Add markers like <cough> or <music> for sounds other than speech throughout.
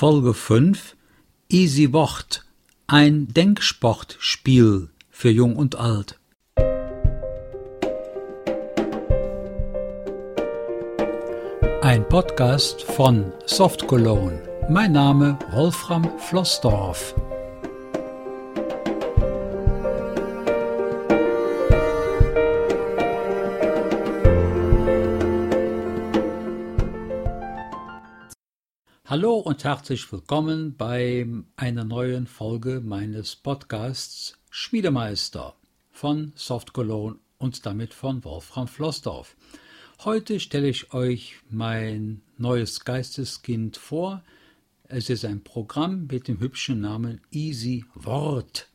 Folge 5 Easy Wort, ein Denksportspiel für Jung und Alt. Ein Podcast von Soft Cologne. Mein Name Wolfram Flossdorf. Hallo und herzlich willkommen bei einer neuen Folge meines Podcasts Schmiedemeister von Soft Cologne und damit von Wolfram Flossdorf. Heute stelle ich euch mein neues Geisteskind vor. Es ist ein Programm mit dem hübschen Namen Easy Wort.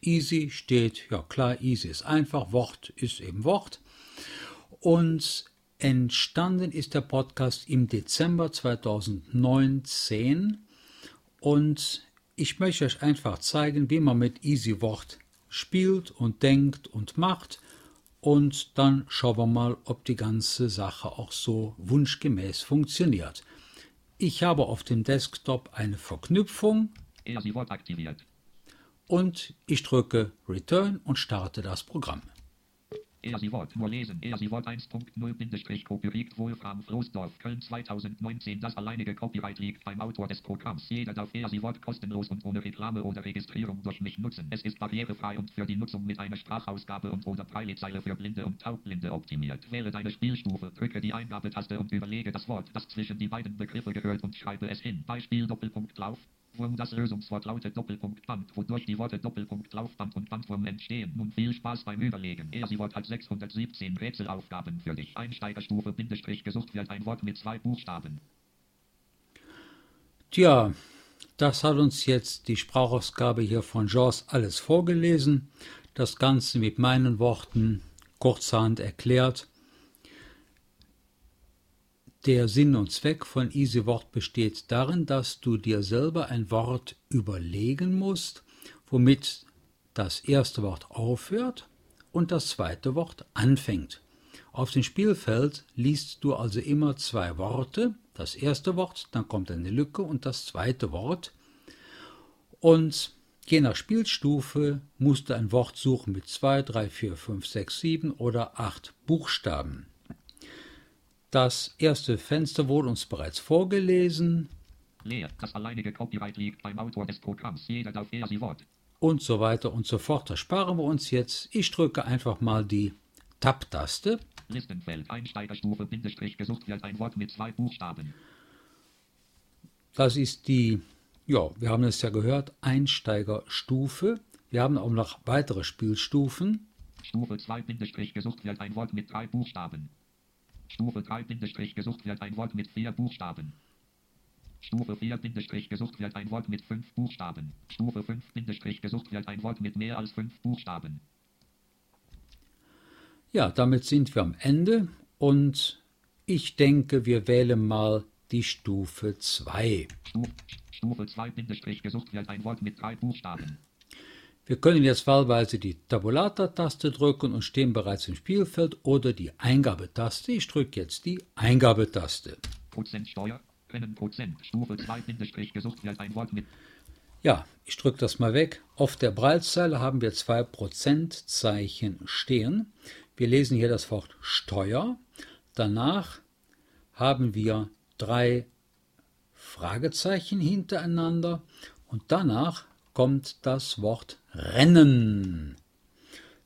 Easy steht, ja klar, easy ist einfach, Wort ist eben Wort. Und Entstanden ist der Podcast im Dezember 2019 und ich möchte euch einfach zeigen, wie man mit Easy Wort spielt und denkt und macht und dann schauen wir mal, ob die ganze Sache auch so wunschgemäß funktioniert. Ich habe auf dem Desktop eine Verknüpfung und ich drücke Return und starte das Programm. Er sie Wort, lesen. Er sie Wort 1.0 Copyright Wolfram Floßdorf, Köln 2019. Das alleinige Copyright liegt beim Autor des Programms. Jeder darf Er sie Wort kostenlos und ohne Reklame oder Registrierung durch mich nutzen. Es ist barrierefrei und für die Nutzung mit einer Sprachausgabe und oder Preilezeile für Blinde und Taubblinde optimiert. Wähle deine Spielstufe, drücke die Eingabetaste und überlege das Wort, das zwischen die beiden Begriffe gehört und schreibe es hin. Beispiel Doppelpunkt Lauf. Wurm das Lösungswort lautet Doppelpunkt Band, wodurch die Worte Doppelpunkt Laufband und Bandwurm entstehen. Nun viel Spaß beim Überlegen. Er sie Wort hat 617 Rätselaufgaben für dich. Einsteigerstufe Bindestrich gesucht wird ein Wort mit zwei Buchstaben. Tja, das hat uns jetzt die Sprachausgabe hier von Jaws alles vorgelesen. Das Ganze mit meinen Worten kurzerhand erklärt. Der Sinn und Zweck von Easy Wort besteht darin, dass du dir selber ein Wort überlegen musst, womit das erste Wort aufhört und das zweite Wort anfängt. Auf dem Spielfeld liest du also immer zwei Worte, das erste Wort, dann kommt eine Lücke und das zweite Wort. Und je nach Spielstufe musst du ein Wort suchen mit zwei, drei, vier, fünf, sechs, sieben oder acht Buchstaben. Das erste Fenster wurde uns bereits vorgelesen. Leer. Das alleinige Copyright liegt beim Autor des Programms. Jeder darf er sie Wort. Und so weiter und so fort. Das sparen wir uns jetzt. Ich drücke einfach mal die Tab-Taste. Listenfeld Einsteigerstufe Bindestrich gesucht wird ein Wort mit zwei Buchstaben. Das ist die, ja, wir haben es ja gehört, Einsteigerstufe. Wir haben auch noch weitere Spielstufen. Stufe 2 Bindestrich gesucht wird ein Wort mit drei Buchstaben. Stufe 3 Bindestrich gesucht wird ein Wort mit vier Buchstaben. Stufe 4 Bindestrich gesucht wird ein Wort mit fünf Buchstaben. Stufe 5 Bindestrich gesucht wird ein Wort mit mehr als fünf Buchstaben. Ja, damit sind wir am Ende und ich denke, wir wählen mal die Stufe 2. Stufe 2 Bindestrich gesucht wird ein Wort mit drei Buchstaben. Wir können jetzt wahlweise die Tabulator-Taste drücken und stehen bereits im Spielfeld oder die Eingabetaste. Ich drücke jetzt die Eingabetaste. Prozentsteuer, Prozent, Stufe 2, Bindestrich, gesucht wird ein Wort mit. Ja, ich drücke das mal weg. Auf der Breitzeile haben wir zwei Prozentzeichen stehen. Wir lesen hier das Wort Steuer. Danach haben wir drei Fragezeichen hintereinander und danach kommt das Wort Rennen.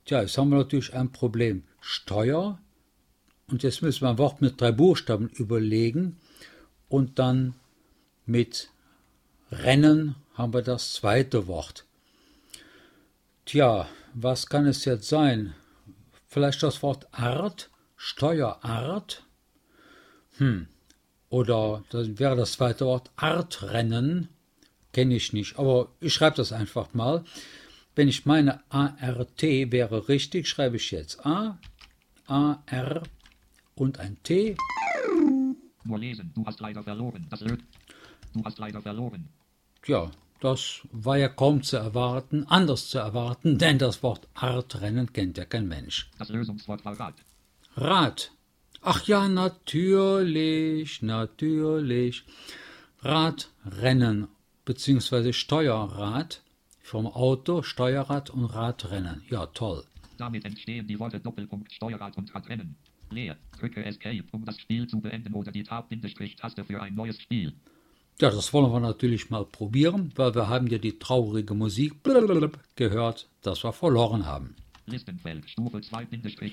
Tja, jetzt haben wir natürlich ein Problem. Steuer. Und jetzt müssen wir ein Wort mit drei Buchstaben überlegen. Und dann mit Rennen haben wir das zweite Wort. Tja, was kann es jetzt sein? Vielleicht das Wort Art, Steuerart? Hm. Oder das wäre das zweite Wort Artrennen kenne ich nicht, aber ich schreibe das einfach mal. Wenn ich meine ART wäre richtig, schreibe ich jetzt A, A, R und ein T. Nur lesen, du hast leider verloren. Das du hast leider verloren. Tja, das war ja kaum zu erwarten, anders zu erwarten, <laughs> denn das Wort Artrennen kennt ja kein Mensch. Das Lösungswort war Rad. Rad. Ach ja, natürlich, natürlich. Radrennen bzw. Steuerrad vom Auto, Steuerrad und Radrennen. Ja, toll. Damit entstehen die Worte Doppelpunkt Steuerrad und Radrennen. Leer. Drücke Escape, um das Spiel zu beenden oder die Tab-Taste für ein neues Spiel. Ja, das wollen wir natürlich mal probieren, weil wir haben ja die traurige Musik gehört, dass wir verloren haben. Listenfeld, Stufe 2,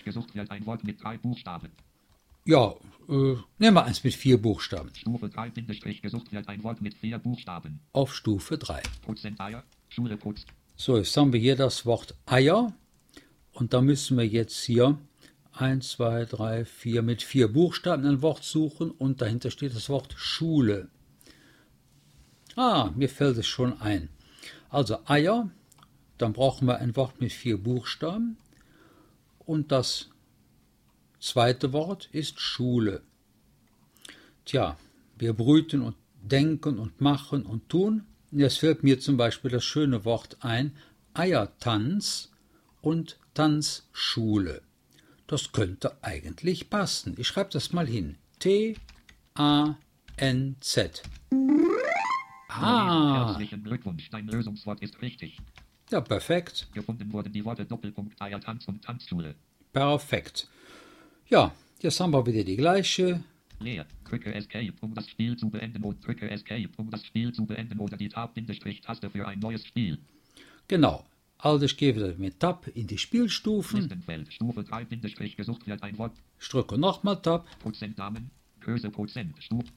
gesucht wird ein Wort mit drei Buchstaben. Ja, äh, nehmen wir eins mit vier Buchstaben. Stufe 3, gesucht wird ein Wort mit vier Buchstaben. Auf Stufe 3. Prozent Eier, Schule putzt. So, jetzt haben wir hier das Wort Eier und da müssen wir jetzt hier 1, 2, 3, 4 mit vier Buchstaben ein Wort suchen und dahinter steht das Wort Schule. Ah, mir fällt es schon ein. Also Eier, dann brauchen wir ein Wort mit vier Buchstaben und das zweite Wort ist Schule. Tja, wir brüten und denken und machen und tun. Jetzt fällt mir zum Beispiel das schöne Wort ein, Eiertanz und Tanzschule. Das könnte eigentlich passen. Ich schreibe das mal hin. T-A-N-Z. Ah. Herzlichen Glückwunsch, dein Lösungswort ist richtig. Ja, perfekt. Gefunden wurden die Worte Doppelpunkt Eiertanz und Tanzschule. Perfekt. Ja, jetzt haben wir wieder die gleiche. Leer. Drücke Escape, um das Spiel zu beenden und drücke Escape, um das Spiel zu beenden oder die Tab-Taste für ein neues Spiel. Genau. Also ich gehe wieder mit Tab in die Spielstufen. Listenfeld, Stufe 3, gesucht wird ein Wort. Ich drücke nochmal Tab. Prozent Namen, Größe Prozent, Stufe.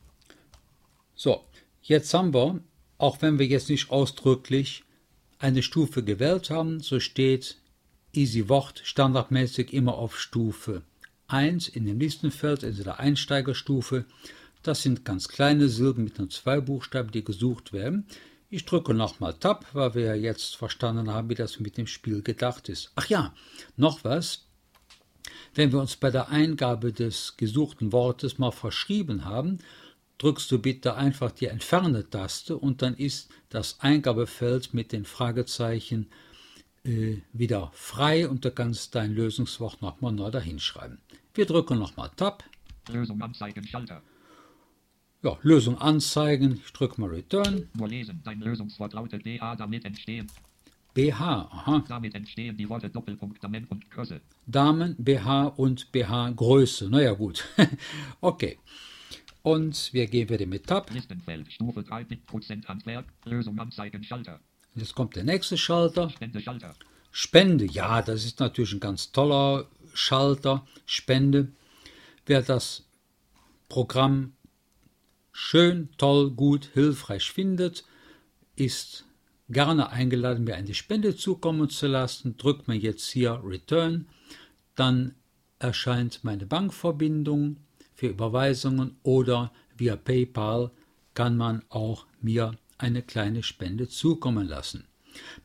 So, Jetzt haben wir, auch wenn wir jetzt nicht ausdrücklich eine Stufe gewählt haben, so steht Easy Wort standardmäßig immer auf Stufe 1 in dem Listenfeld, also der Einsteigerstufe. Das sind ganz kleine Silben mit nur zwei Buchstaben, die gesucht werden. Ich drücke nochmal Tab, weil wir jetzt verstanden haben, wie das mit dem Spiel gedacht ist. Ach ja, noch was. Wenn wir uns bei der Eingabe des gesuchten Wortes mal verschrieben haben, drückst du bitte einfach die Entferne-Taste und dann ist das Eingabefeld mit den Fragezeichen wieder frei und du kannst dein Lösungswort nochmal neu dahinschreiben. Wir drücken nochmal Tab. Lösung anzeigen, Schalter. Ja, Lösung anzeigen. Ich drücke mal Return. Nur lesen. Dein Lösungswort lautet BH, damit entstehen. BH, aha. Damit entstehen die Worte Doppelpunkt Damen und Größe. Damen, BH und BH Größe. Naja, gut. <laughs> okay. Und wir gehen wieder mit Tab. Listenfeld, Stufe 3, Prozent Handwerk, Lösung anzeigen, Schalter. Jetzt kommt der nächste Schalter. Spende, Schalter. Spende, ja, das ist natürlich ein ganz toller Schalter. Spende. Wer das Programm schön, toll, gut, hilfreich findet, ist gerne eingeladen, mir eine Spende zukommen zu lassen. Drückt man jetzt hier Return, dann erscheint meine Bankverbindung für Überweisungen oder via PayPal kann man auch mir eine kleine Spende zukommen lassen.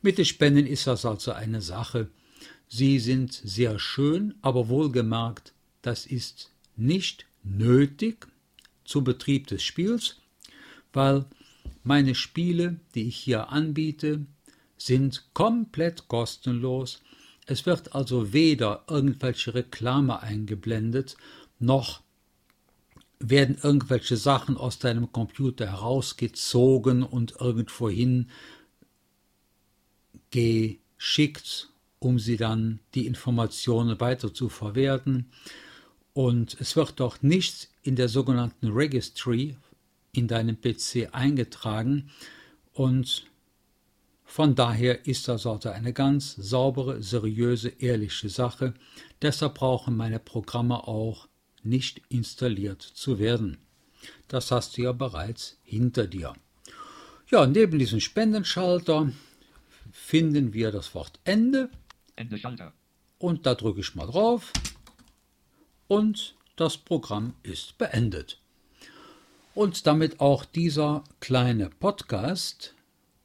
Mit den Spenden ist das also eine Sache. Sie sind sehr schön, aber wohlgemerkt, das ist nicht nötig zum Betrieb des Spiels, weil meine Spiele, die ich hier anbiete, sind komplett kostenlos. Es wird also weder irgendwelche Reklame eingeblendet, noch werden irgendwelche Sachen aus deinem Computer herausgezogen und irgendwohin geschickt, um sie dann die Informationen weiter zu verwerten. Und es wird auch nichts in der sogenannten Registry in deinem PC eingetragen. Und von daher ist das also eine ganz saubere, seriöse, ehrliche Sache. Deshalb brauchen meine Programme auch nicht installiert zu werden. Das hast du ja bereits hinter dir. Ja, neben diesem Spendenschalter finden wir das Wort Ende. Ende Schalter. Und da drücke ich mal drauf. Und das Programm ist beendet. Und damit auch dieser kleine Podcast.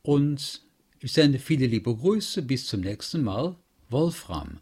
Und ich sende viele liebe Grüße. Bis zum nächsten Mal. Wolfram.